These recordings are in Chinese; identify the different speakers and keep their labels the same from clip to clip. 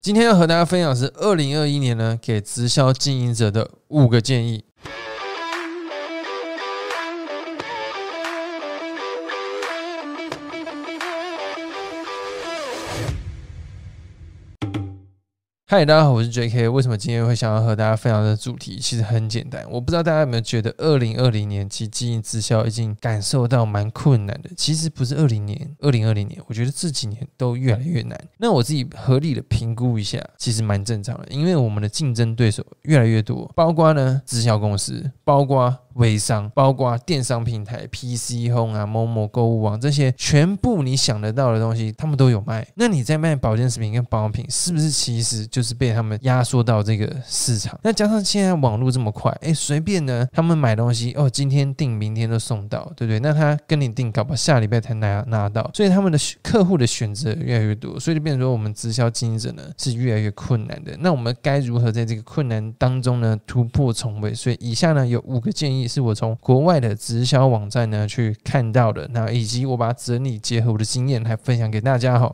Speaker 1: 今天要和大家分享是二零二一年呢给直销经营者的五个建议。嗨，大家好，我是 J.K。为什么今天会想要和大家分享的主题？其实很简单，我不知道大家有没有觉得，二零二零年其实经营直销已经感受到蛮困难的。其实不是二零年，二零二零年，我觉得这几年都越来越难。那我自己合理的评估一下，其实蛮正常的，因为我们的竞争对手越来越多，包括呢直销公司，包括。微商，包括电商平台、PC Home 啊、某某购物网这些，全部你想得到的东西，他们都有卖。那你在卖保健食品跟保养品，是不是其实就是被他们压缩到这个市场？那加上现在网络这么快，哎，随便呢，他们买东西哦，今天订，明天都送到，对不对？那他跟你订，搞不好下礼拜才拿拿到，所以他们的客户的选择越来越多，所以就变成说，我们直销经营者呢是越来越困难的。那我们该如何在这个困难当中呢突破重围？所以以下呢有五个建议。是我从国外的直销网站呢去看到的，那以及我把整理结合我的经验来分享给大家哈。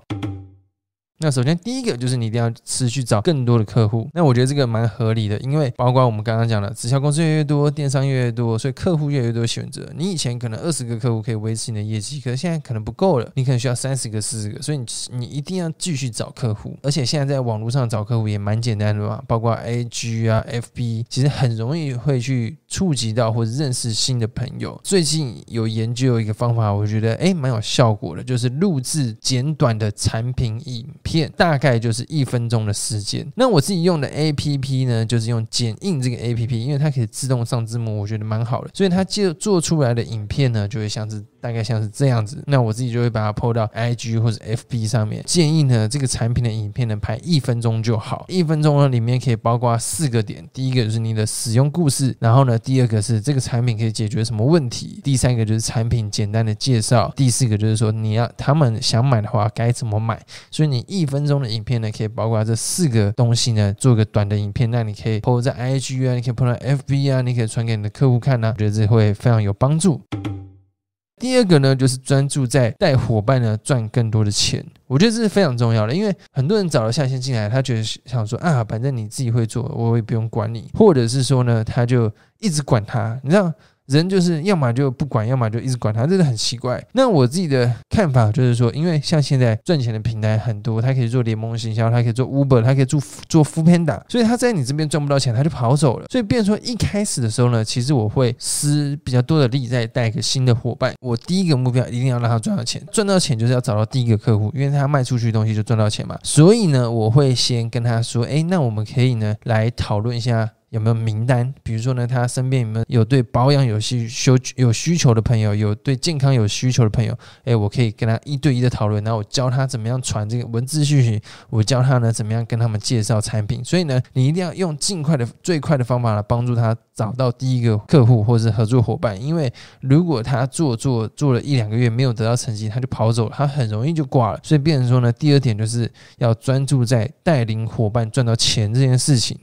Speaker 1: 那首先第一个就是你一定要持续找更多的客户，那我觉得这个蛮合理的，因为包括我们刚刚讲的直销公司越来越多，电商越来越多，所以客户越来越多选择。你以前可能二十个客户可以维持你的业绩，可是现在可能不够了，你可能需要三十个、四十个，所以你你一定要继续找客户。而且现在在网络上找客户也蛮简单的嘛，包括 A G 啊、F B，其实很容易会去触及到或者认识新的朋友。最近有研究一个方法，我觉得哎蛮有效果的，就是录制简短的产品影。片大概就是一分钟的时间。那我自己用的 A P P 呢，就是用剪映这个 A P P，因为它可以自动上字幕，我觉得蛮好的。所以它就做出来的影片呢，就会像是大概像是这样子。那我自己就会把它 PO 到 I G 或者 F B 上面。建议呢，这个产品的影片呢拍一分钟就好。一分钟呢里面可以包括四个点：第一个就是你的使用故事，然后呢，第二个是这个产品可以解决什么问题，第三个就是产品简单的介绍，第四个就是说你要他们想买的话该怎么买。所以你一一分钟的影片呢，可以包括这四个东西呢，做个短的影片，那你可以 PO 在 IG 啊，你可以 PO 在 FB 啊，你可以传给你的客户看呢，我觉得这会非常有帮助。第二个呢，就是专注在带伙伴呢赚更多的钱，我觉得这是非常重要的，因为很多人找了下线进来，他觉得想说啊，反正你自己会做，我也不用管你，或者是说呢，他就一直管他，你知道。人就是要么就不管，要么就一直管他，真的很奇怪。那我自己的看法就是说，因为像现在赚钱的平台很多，他可以做联盟行销，他可以做 Uber，他可以做做 f o o Panda，所以他在你这边赚不到钱，他就跑走了。所以变说一开始的时候呢，其实我会施比较多的力在带一个新的伙伴。我第一个目标一定要让他赚到钱，赚到钱就是要找到第一个客户，因为他卖出去东西就赚到钱嘛。所以呢，我会先跟他说，哎，那我们可以呢来讨论一下。有没有名单？比如说呢，他身边有没有对保养有需求有需求的朋友，有对健康有需求的朋友？诶，我可以跟他一对一的讨论，然后我教他怎么样传这个文字讯息，我教他呢怎么样跟他们介绍产品。所以呢，你一定要用尽快的、最快的方法来帮助他找到第一个客户或者是合作伙伴。因为如果他做做做了一两个月没有得到成绩，他就跑走了，他很容易就挂了。所以变成说呢，第二点就是要专注在带领伙伴赚到钱这件事情。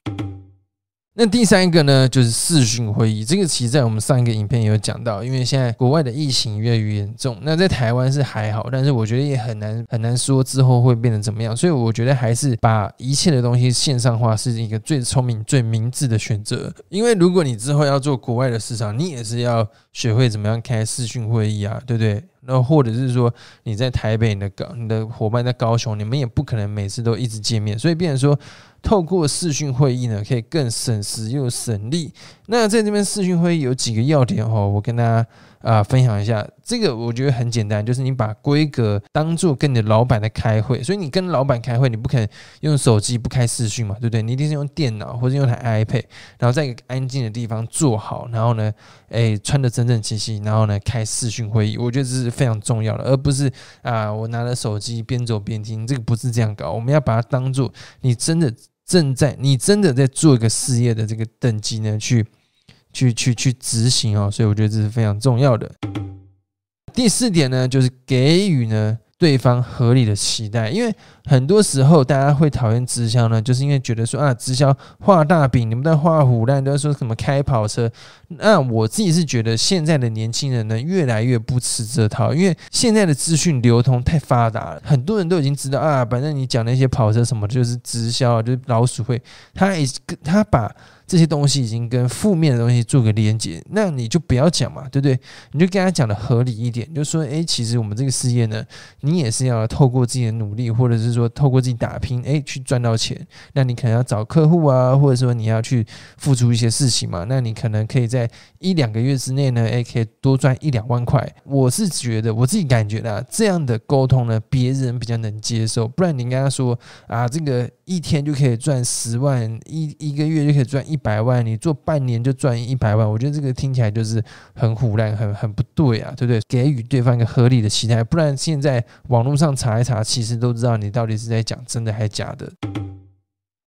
Speaker 1: 那第三个呢，就是视讯会议。这个其实在我们上一个影片也有讲到，因为现在国外的疫情越来越严重，那在台湾是还好，但是我觉得也很难很难说之后会变得怎么样。所以我觉得还是把一切的东西线上化是一个最聪明、最明智的选择。因为如果你之后要做国外的市场，你也是要学会怎么样开视讯会议啊，对不对？那或者是说你在台北，你的高你的伙伴在高雄，你们也不可能每次都一直见面，所以变成说。透过视讯会议呢，可以更省时又省力。那在这边视讯会议有几个要点哦，我跟大家啊分享一下。这个我觉得很简单，就是你把规格当做跟你的老板在开会，所以你跟老板开会，你不可能用手机不开视讯嘛，对不对？你一定是用电脑或者用台 iPad，然后在一个安静的地方坐好，然后呢，哎，穿的整整齐齐，然后呢，开视讯会议。我觉得这是非常重要的，而不是啊，我拿着手机边走边听，这个不是这样搞。我们要把它当做你真的。正在你真的在做一个事业的这个等级呢，去去去去执行哦，所以我觉得这是非常重要的。第四点呢，就是给予呢对方合理的期待，因为很多时候大家会讨厌直销呢，就是因为觉得说啊，直销画大饼，你们在画虎烂，都在说什么开跑车。那我自己是觉得现在的年轻人呢，越来越不吃这套，因为现在的资讯流通太发达了，很多人都已经知道啊，反正你讲那些跑车什么，就是直销，就是老鼠会，他也他把。这些东西已经跟负面的东西做个连接，那你就不要讲嘛，对不对？你就跟他讲的合理一点，就说，诶，其实我们这个事业呢，你也是要透过自己的努力，或者是说透过自己打拼，诶，去赚到钱。那你可能要找客户啊，或者说你要去付出一些事情嘛。那你可能可以在一两个月之内呢，诶，可以多赚一两万块。我是觉得我自己感觉的，这样的沟通呢，别人比较能接受。不然你跟他说啊，这个一天就可以赚十万，一一个月就可以赚一。百万，你做半年就赚一百万，我觉得这个听起来就是很胡乱，很很不对啊，对不对？给予对方一个合理的期待，不然现在网络上查一查，其实都知道你到底是在讲真的还是假的。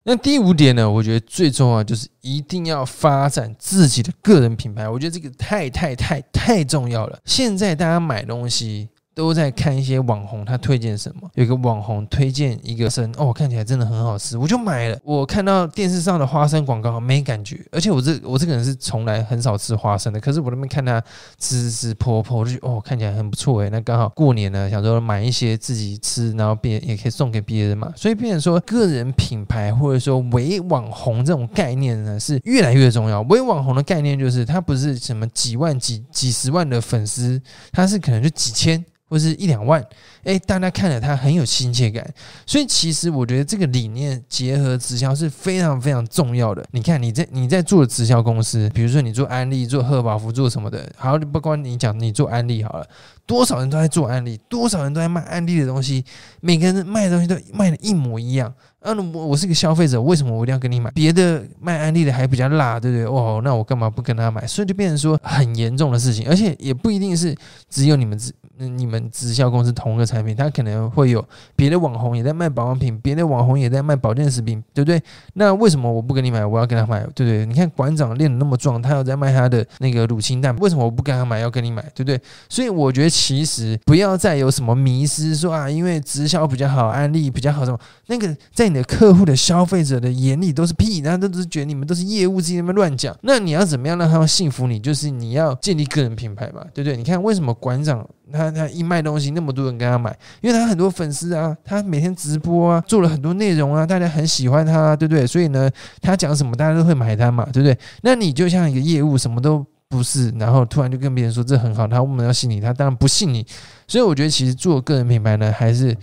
Speaker 1: 那第五点呢？我觉得最重要就是一定要发展自己的个人品牌，我觉得这个太太太太重要了。现在大家买东西。都在看一些网红，他推荐什么？有个网红推荐一个生哦，看起来真的很好吃，我就买了。我看到电视上的花生广告没感觉，而且我这我这个人是从来很少吃花生的。可是我那边看他吃吃破破，我就哦看起来很不错诶。那刚好过年呢，想说买一些自己吃，然后别也可以送给别人嘛。所以变成说个人品牌或者说伪网红这种概念呢，是越来越重要。伪网红的概念就是他不是什么几万几几十万的粉丝，他是可能就几千。或是一两万，哎，大家看了他很有亲切感，所以其实我觉得这个理念结合直销是非常非常重要的。你看你在你在做直销公司，比如说你做安利、做赫宝福、做什么的，好，不光你讲你做安利好了，多少人都在做安利，多少人都在卖安利的东西，每个人卖的东西都卖的一模一样。啊，我我是个消费者，为什么我一定要跟你买？别的卖安利的还比较辣，对不对？哦，那我干嘛不跟他买？所以就变成说很严重的事情，而且也不一定是只有你们那你们直销公司同一个产品，他可能会有别的网红也在卖保养品，别的网红也在卖保健食品，对不对？那为什么我不跟你买，我要跟他买，对不对？你看馆长练的那么壮，他要在卖他的那个乳清蛋，为什么我不跟他买，要跟你买，对不对？所以我觉得其实不要再有什么迷失，说啊，因为直销比较好，安利比较好，什么那个在。你的客户的消费者的眼里都是屁，然后都是觉得你们都是业务自己那边乱讲。那你要怎么样让他们信服你？就是你要建立个人品牌嘛，对不对？你看为什么馆长他他一卖东西那么多人跟他买？因为他很多粉丝啊，他每天直播啊，做了很多内容啊，大家很喜欢他，对不对？所以呢，他讲什么大家都会买单嘛，对不对？那你就像一个业务，什么都不是，然后突然就跟别人说这很好，他我们要信你，他当然不信你。所以我觉得其实做个人品牌呢，还是。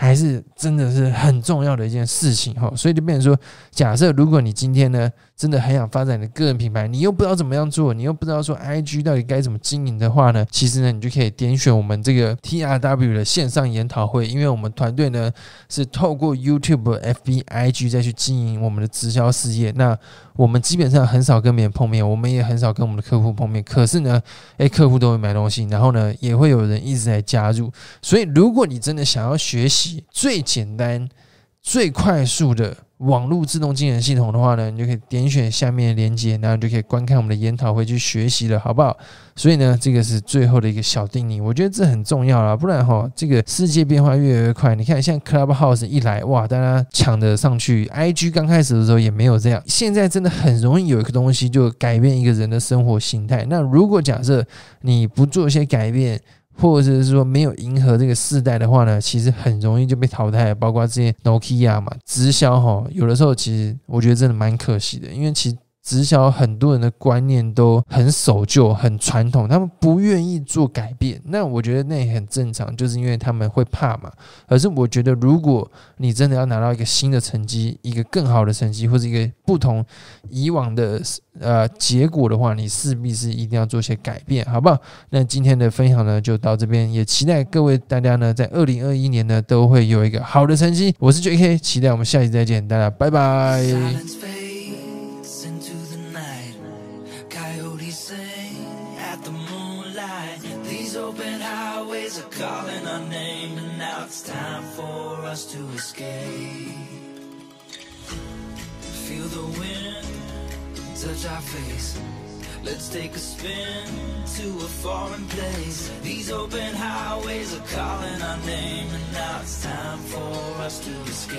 Speaker 1: 还是真的是很重要的一件事情哈，所以就变成说，假设如果你今天呢，真的很想发展你的个人品牌，你又不知道怎么样做，你又不知道说 IG 到底该怎么经营的话呢，其实呢，你就可以点选我们这个 TRW 的线上研讨会，因为我们团队呢是透过 YouTube、FB、IG 再去经营我们的直销事业。那我们基本上很少跟别人碰面，我们也很少跟我们的客户碰面，可是呢，诶，客户都会买东西，然后呢，也会有人一直在加入。所以如果你真的想要学习，最简单、最快速的网络自动经营系统的话呢，你就可以点选下面的链接，然后就可以观看我们的研讨会去学习了，好不好？所以呢，这个是最后的一个小定义，我觉得这很重要啦，不然哈，这个世界变化越来越快。你看，像 Clubhouse 一来，哇，大家抢着上去；IG 刚开始的时候也没有这样，现在真的很容易有一个东西就改变一个人的生活形态。那如果假设你不做一些改变，或者是说没有迎合这个世代的话呢，其实很容易就被淘汰。包括这些 Nokia 嘛，直销哈，有的时候其实我觉得真的蛮可惜的，因为其。直销很多人的观念都很守旧、很传统，他们不愿意做改变。那我觉得那也很正常，就是因为他们会怕嘛。可是我觉得，如果你真的要拿到一个新的成绩、一个更好的成绩，或者一个不同以往的呃结果的话，你势必是一定要做些改变，好不好？那今天的分享呢，就到这边，也期待各位大家呢，在二零二一年呢，都会有一个好的成绩。我是 J.K.，期待我们下期再见，大家拜拜。Us to escape. Feel the wind touch our face.
Speaker 2: Let's take a spin to a foreign place. These open highways are calling our name, and now it's time for us to escape.